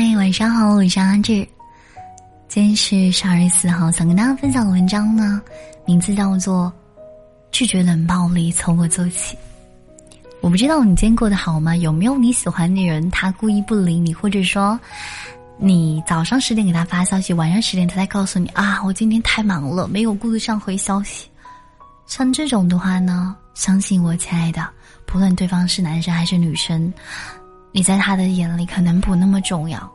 嗨，晚上好，我是安志。今天是十二月四号，想跟大家分享的文章呢，名字叫做《拒绝冷暴力从我做起》。我不知道你今天过得好吗？有没有你喜欢的人，他故意不理你，或者说，你早上十点给他发消息，晚上十点他才告诉你啊，我今天太忙了，没有顾得上回消息。像这种的话呢，相信我，亲爱的，不论对方是男生还是女生，你在他的眼里可能不那么重要，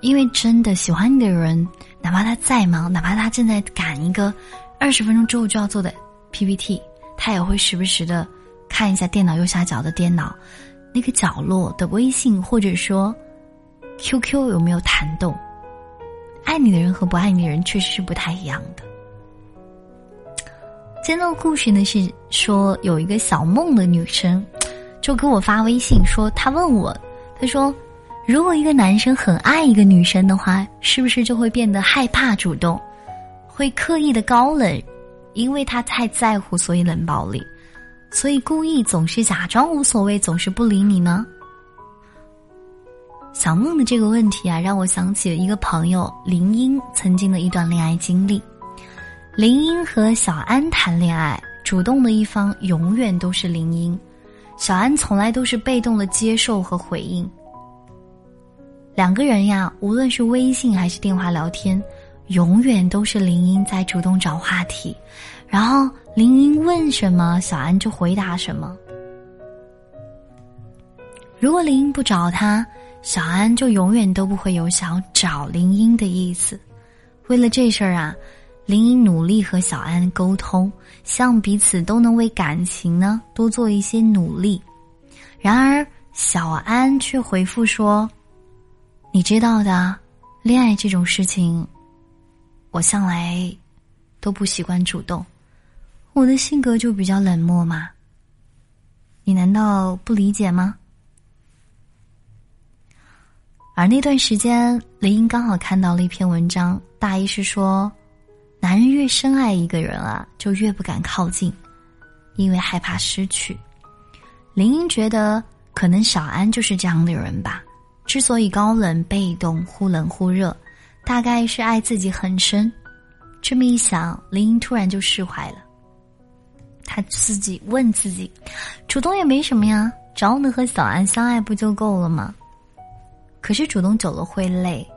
因为真的喜欢你的人，哪怕他再忙，哪怕他正在赶一个二十分钟之后就要做的 PPT，他也会时不时的看一下电脑右下角的电脑那个角落的微信，或者说 QQ 有没有弹动。爱你的人和不爱你的人确实是不太一样的。今天的故事呢是说有一个小梦的女生，就给我发微信说，他问我，他说，如果一个男生很爱一个女生的话，是不是就会变得害怕主动，会刻意的高冷，因为他太在乎，所以冷暴力，所以故意总是假装无所谓，总是不理你呢？小梦的这个问题啊，让我想起了一个朋友林英曾经的一段恋爱经历。林英和小安谈恋爱，主动的一方永远都是林英，小安从来都是被动的接受和回应。两个人呀，无论是微信还是电话聊天，永远都是林英在主动找话题，然后林英问什么，小安就回答什么。如果林英不找他，小安就永远都不会有想找林英的意思。为了这事儿啊。林英努力和小安沟通，希望彼此都能为感情呢多做一些努力。然而，小安却回复说：“你知道的，恋爱这种事情，我向来都不习惯主动，我的性格就比较冷漠嘛。你难道不理解吗？”而那段时间，林英刚好看到了一篇文章，大意是说。男人越深爱一个人啊，就越不敢靠近，因为害怕失去。林英觉得，可能小安就是这样的人吧。之所以高冷、被动、忽冷忽热，大概是爱自己很深。这么一想，林英突然就释怀了。他自己问自己：主动也没什么呀，只要能和小安相爱不就够了吗？可是主动久了会累，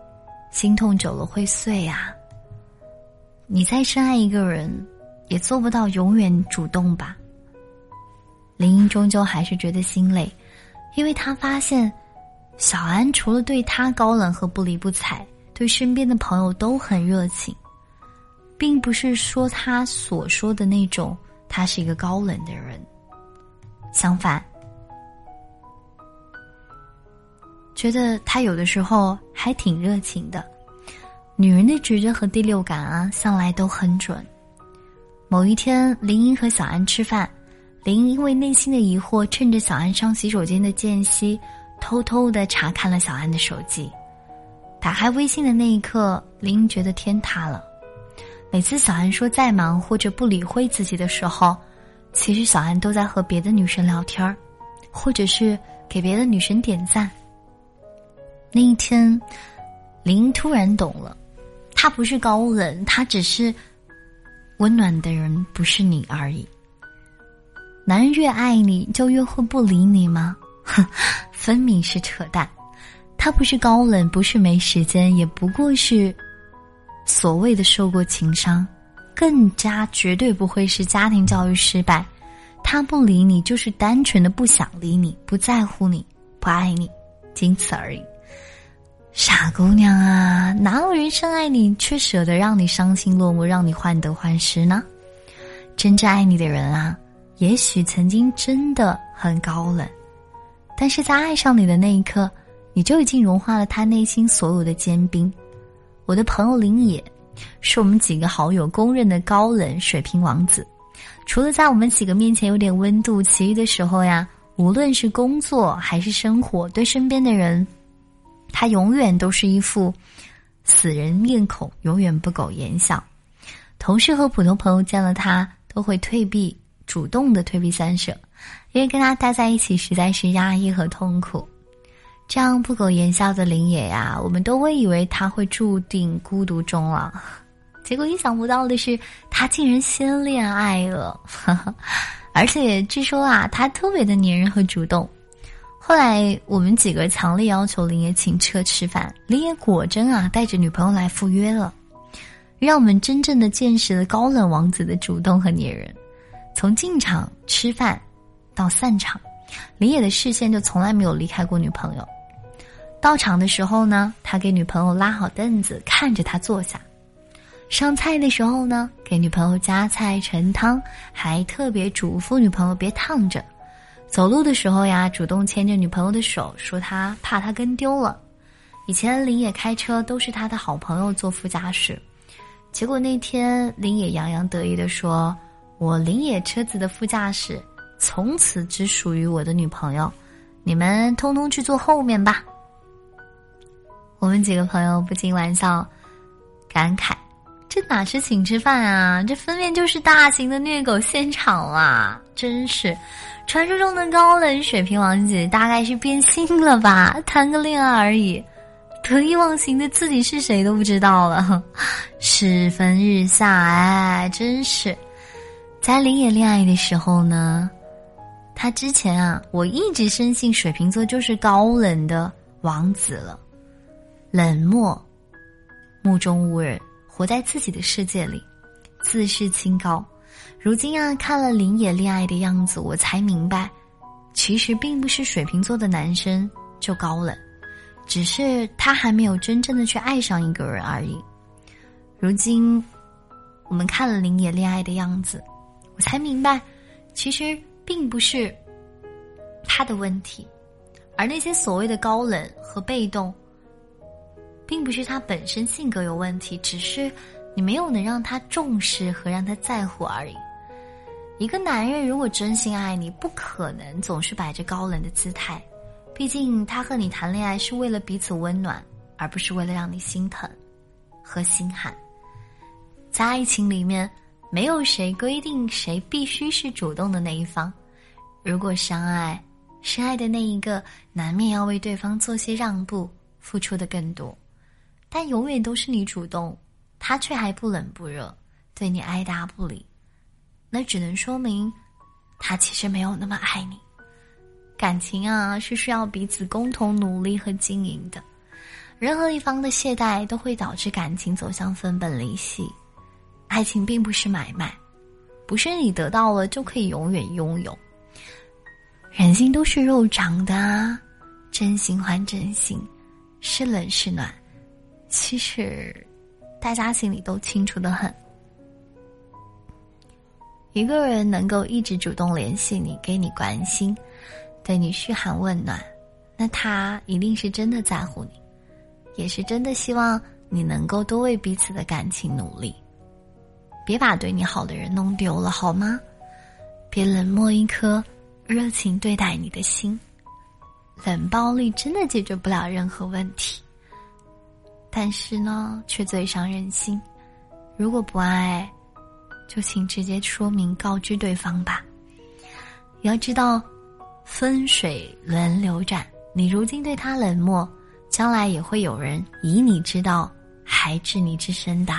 心痛久了会碎呀。你再深爱一个人，也做不到永远主动吧。林英终究还是觉得心累，因为他发现，小安除了对他高冷和不理不睬，对身边的朋友都很热情，并不是说他所说的那种他是一个高冷的人。相反，觉得他有的时候还挺热情的。女人的直觉和第六感啊，向来都很准。某一天，林英和小安吃饭，林英因为内心的疑惑，趁着小安上洗手间的间隙，偷偷的查看了小安的手机。打开微信的那一刻，林英觉得天塌了。每次小安说再忙或者不理会自己的时候，其实小安都在和别的女生聊天儿，或者是给别的女生点赞。那一天，林英突然懂了。他不是高冷，他只是温暖的人，不是你而已。男人越爱你，就越会不理你吗？哼，分明是扯淡。他不是高冷，不是没时间，也不过是所谓的受过情伤，更加绝对不会是家庭教育失败。他不理你，就是单纯的不想理你，不在乎你，不爱你，仅此而已。傻姑娘啊，哪有人深爱你却舍得让你伤心落寞，让你患得患失呢？真正爱你的人啊，也许曾经真的很高冷，但是在爱上你的那一刻，你就已经融化了他内心所有的坚冰。我的朋友林野，是我们几个好友公认的高冷水瓶王子，除了在我们几个面前有点温度，其余的时候呀，无论是工作还是生活，对身边的人。他永远都是一副死人面孔，永远不苟言笑。同事和普通朋友见了他，都会退避，主动的退避三舍，因为跟他待在一起实在是压抑和痛苦。这样不苟言笑的林野呀，我们都会以为他会注定孤独终老，结果意想不到的是，他竟然先恋爱了，而且据说啊，他特别的粘人和主动。后来我们几个强烈要求林野请车吃饭，林野果真啊带着女朋友来赴约了，让我们真正的见识了高冷王子的主动和粘人。从进场吃饭到散场，林野的视线就从来没有离开过女朋友。到场的时候呢，他给女朋友拉好凳子，看着她坐下。上菜的时候呢，给女朋友夹菜盛汤，还特别嘱咐女朋友别烫着。走路的时候呀，主动牵着女朋友的手，说他怕她跟丢了。以前林野开车都是他的好朋友坐副驾驶，结果那天林野洋洋得意的说：“我林野车子的副驾驶从此只属于我的女朋友，你们通通去坐后面吧。”我们几个朋友不禁玩笑，感慨：“这哪是请吃饭啊，这分明就是大型的虐狗现场啊！真是，传说中的高冷水瓶王子大概是变心了吧？谈个恋爱而已，得意忘形的自己是谁都不知道了。世风日下，哎，真是。在林野恋爱的时候呢，他之前啊，我一直深信水瓶座就是高冷的王子了。”冷漠、目中无人，活在自己的世界里，自视清高。如今啊，看了林野恋爱的样子，我才明白，其实并不是水瓶座的男生就高冷，只是他还没有真正的去爱上一个人而已。如今，我们看了林野恋爱的样子，我才明白，其实并不是他的问题，而那些所谓的高冷和被动。并不是他本身性格有问题，只是你没有能让他重视和让他在乎而已。一个男人如果真心爱你，不可能总是摆着高冷的姿态，毕竟他和你谈恋爱是为了彼此温暖，而不是为了让你心疼和心寒。在爱情里面，没有谁规定谁必须是主动的那一方。如果相爱，深爱的那一个难免要为对方做些让步，付出的更多。但永远都是你主动，他却还不冷不热，对你爱答不理，那只能说明，他其实没有那么爱你。感情啊，是需要彼此共同努力和经营的，任何一方的懈怠都会导致感情走向分崩离析。爱情并不是买卖，不是你得到了就可以永远拥有。人心都是肉长的啊，真心换真心，是冷是暖。其实，大家心里都清楚的很。一个人能够一直主动联系你，给你关心，对你嘘寒问暖，那他一定是真的在乎你，也是真的希望你能够多为彼此的感情努力。别把对你好的人弄丢了，好吗？别冷漠一颗热情对待你的心，冷暴力真的解决不了任何问题。但是呢，却最伤人心。如果不爱，就请直接说明告知对方吧。要知道，风水轮流转，你如今对他冷漠，将来也会有人以你之道还治你之身的。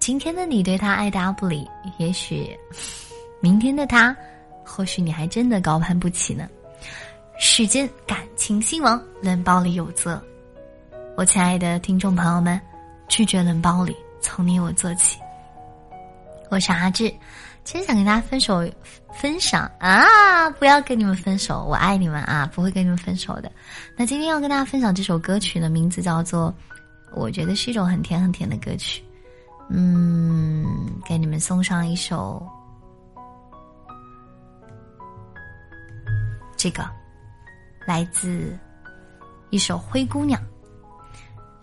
今天的你对他爱答不理，也许明天的他，或许你还真的高攀不起呢。世间感情兴亡，冷暴力有责。我亲爱的听众朋友们，拒绝冷暴力，从你我做起。我是阿志，今天想跟大家分手分享啊，不要跟你们分手，我爱你们啊，不会跟你们分手的。那今天要跟大家分享这首歌曲的名字叫做，我觉得是一种很甜很甜的歌曲。嗯，给你们送上一首这个，来自一首《灰姑娘》。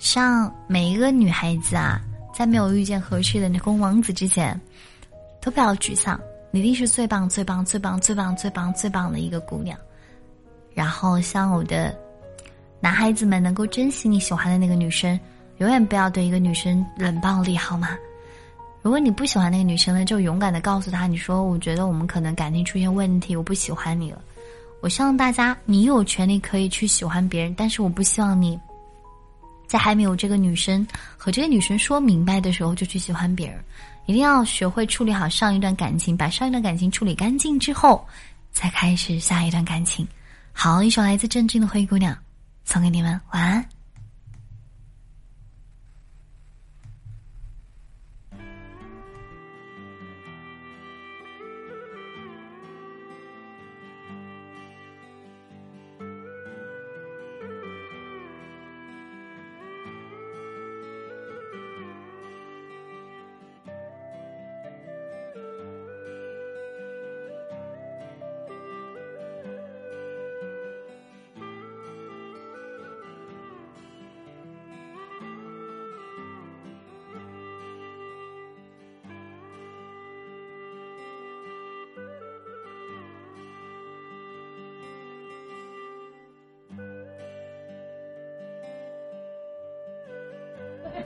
像每一个女孩子啊，在没有遇见合适的那公王子之前，都不要沮丧，你一定是最棒、最棒、最棒、最棒、最棒、最棒的一个姑娘。然后，像我的男孩子们，能够珍惜你喜欢的那个女生，永远不要对一个女生冷暴力，好吗？如果你不喜欢那个女生呢，就勇敢的告诉她，你说：“我觉得我们可能感情出现问题，我不喜欢你了。”我希望大家，你有权利可以去喜欢别人，但是我不希望你在还没有这个女生和这个女生说明白的时候就去喜欢别人。一定要学会处理好上一段感情，把上一段感情处理干净之后，再开始下一段感情。好，一首来自郑钧的《灰姑娘》，送给你们，晚安。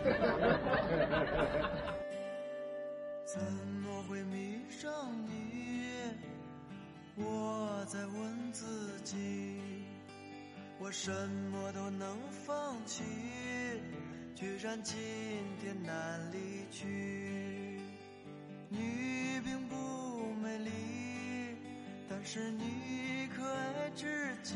怎么会迷上你？我在问自己，我什么都能放弃，居然今天难离去。你并不美丽，但是你可爱至极。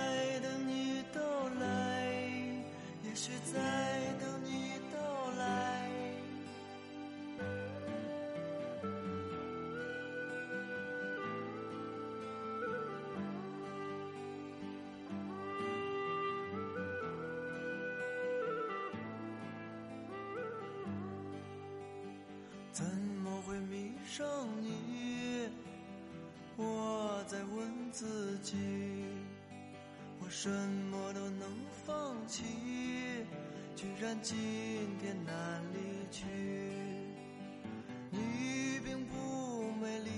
怎么会迷上你？我在问自己。我什么都能放弃，居然今天难离去。你并不美丽，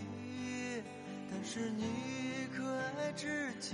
但是你可爱至极。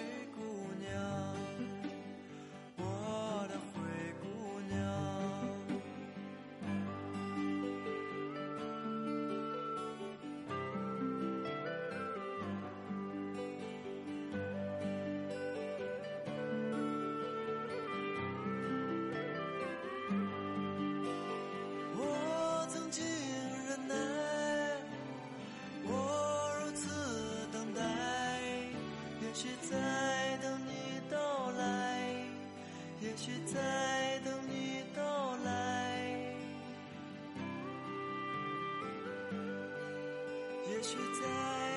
也许在。